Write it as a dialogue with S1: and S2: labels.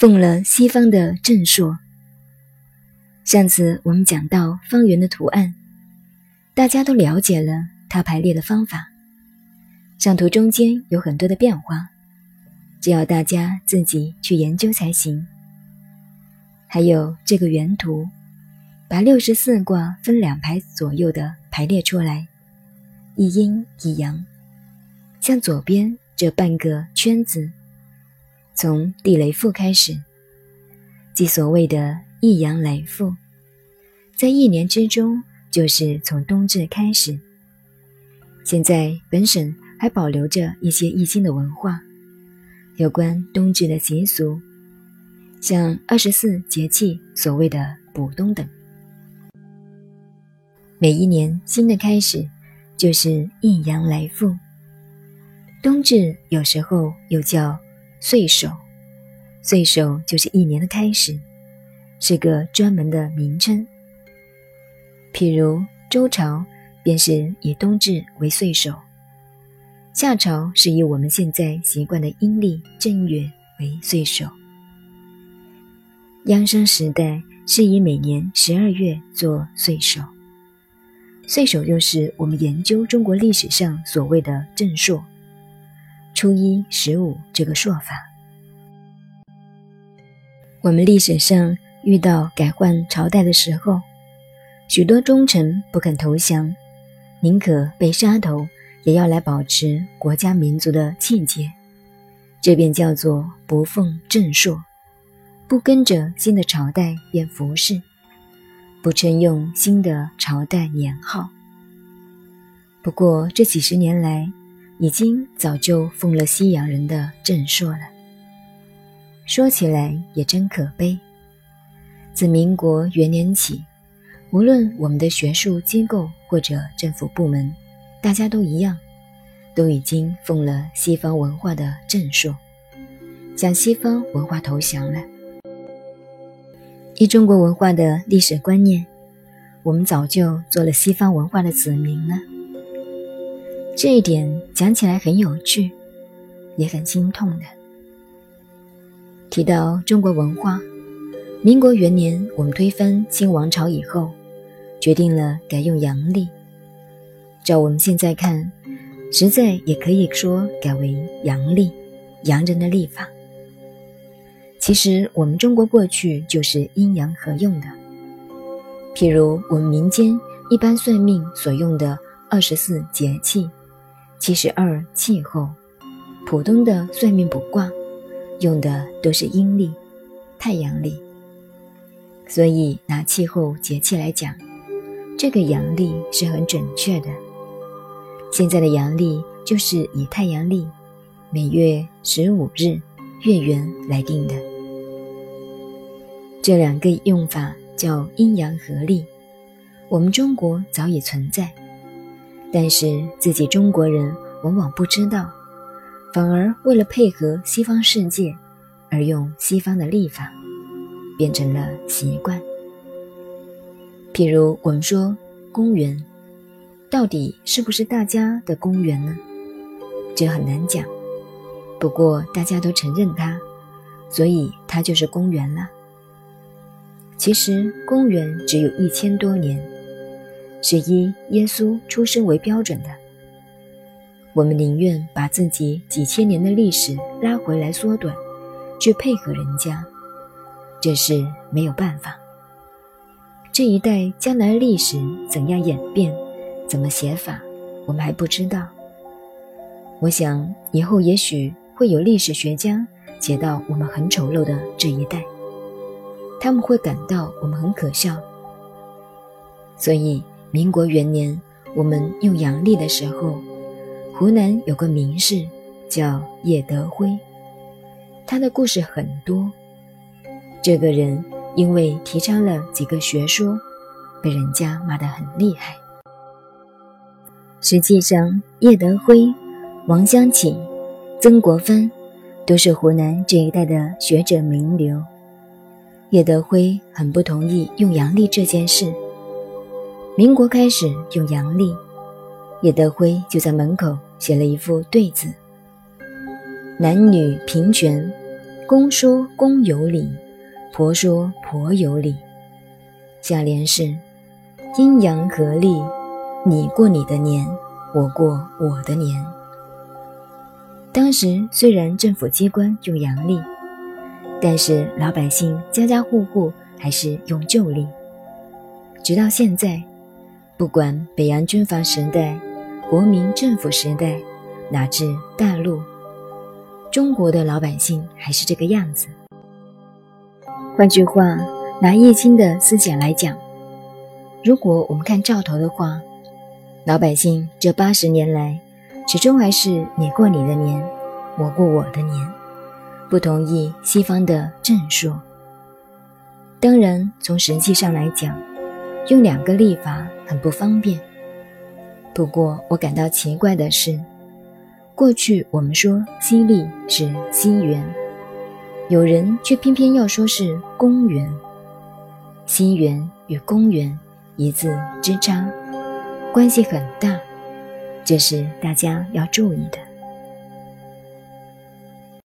S1: 奉了西方的正朔。上次我们讲到方圆的图案，大家都了解了它排列的方法。上图中间有很多的变化，只要大家自己去研究才行。还有这个圆图，把六十四卦分两排左右的排列出来，一阴一阳，像左边这半个圈子，从地雷复开始，即所谓的一阳来复，在一年之中，就是从冬至开始。现在本省。还保留着一些易经的文化，有关冬至的习俗，像二十四节气所谓的补冬等。每一年新的开始，就是一阳来复。冬至有时候又叫岁首，岁首就是一年的开始，是个专门的名称。譬如周朝便是以冬至为岁首。夏朝是以我们现在习惯的阴历正月为岁首，央商时代是以每年十二月做岁首，岁首又是我们研究中国历史上所谓的正朔，初一十五这个说法。我们历史上遇到改换朝代的时候，许多忠臣不肯投降，宁可被杀头。也要来保持国家民族的气节，这便叫做不奉正朔，不跟着新的朝代变服饰，不称用新的朝代年号。不过这几十年来，已经早就奉了西洋人的正朔了。说起来也真可悲，自民国元年起，无论我们的学术机构或者政府部门。大家都一样，都已经奉了西方文化的正朔，向西方文化投降了。以中国文化的历史观念，我们早就做了西方文化的子民了。这一点讲起来很有趣，也很心痛的。提到中国文化，民国元年我们推翻清王朝以后，决定了改用阳历。照我们现在看，实在也可以说改为阳历，洋人的历法。其实我们中国过去就是阴阳合用的。譬如我们民间一般算命所用的二十四节气、七十二气候，普通的算命卜卦用的都是阴历、太阳历。所以拿气候节气来讲，这个阳历是很准确的。现在的阳历就是以太阳历每月十五日月圆来定的，这两个用法叫阴阳合历。我们中国早已存在，但是自己中国人往往不知道，反而为了配合西方世界而用西方的历法，变成了习惯。譬如我们说公元。到底是不是大家的公园呢？这很难讲。不过大家都承认它，所以它就是公园了。其实公元只有一千多年，是以耶稣出生为标准的。我们宁愿把自己几千年的历史拉回来缩短，去配合人家，这是没有办法。这一代将来历史怎样演变？怎么写法，我们还不知道。我想以后也许会有历史学家写到我们很丑陋的这一代，他们会感到我们很可笑。所以民国元年我们用阳历的时候，湖南有个名士叫叶德辉，他的故事很多。这个人因为提倡了几个学说，被人家骂得很厉害。实际上，叶德辉、王湘琴、曾国藩都是湖南这一带的学者名流。叶德辉很不同意用阳历这件事。民国开始用阳历，叶德辉就在门口写了一副对子：“男女平权，公说公有理，婆说婆有理。下联是阴阳合力，你过你的年，我过我的年。当时虽然政府机关用阳历，但是老百姓家家户户还是用旧历。直到现在，不管北洋军阀时代、国民政府时代，乃至大陆，中国的老百姓还是这个样子。换句话，拿《易经》的思想来讲，如果我们看兆头的话，老百姓这八十年来。始终还是你过你的年，我过我的年，不同意西方的正数。当然，从实际上来讲，用两个历法很不方便。不过，我感到奇怪的是，过去我们说西历是西元，有人却偏偏要说是公元。西元与公元一字之差，关系很大。这是大家要注意的。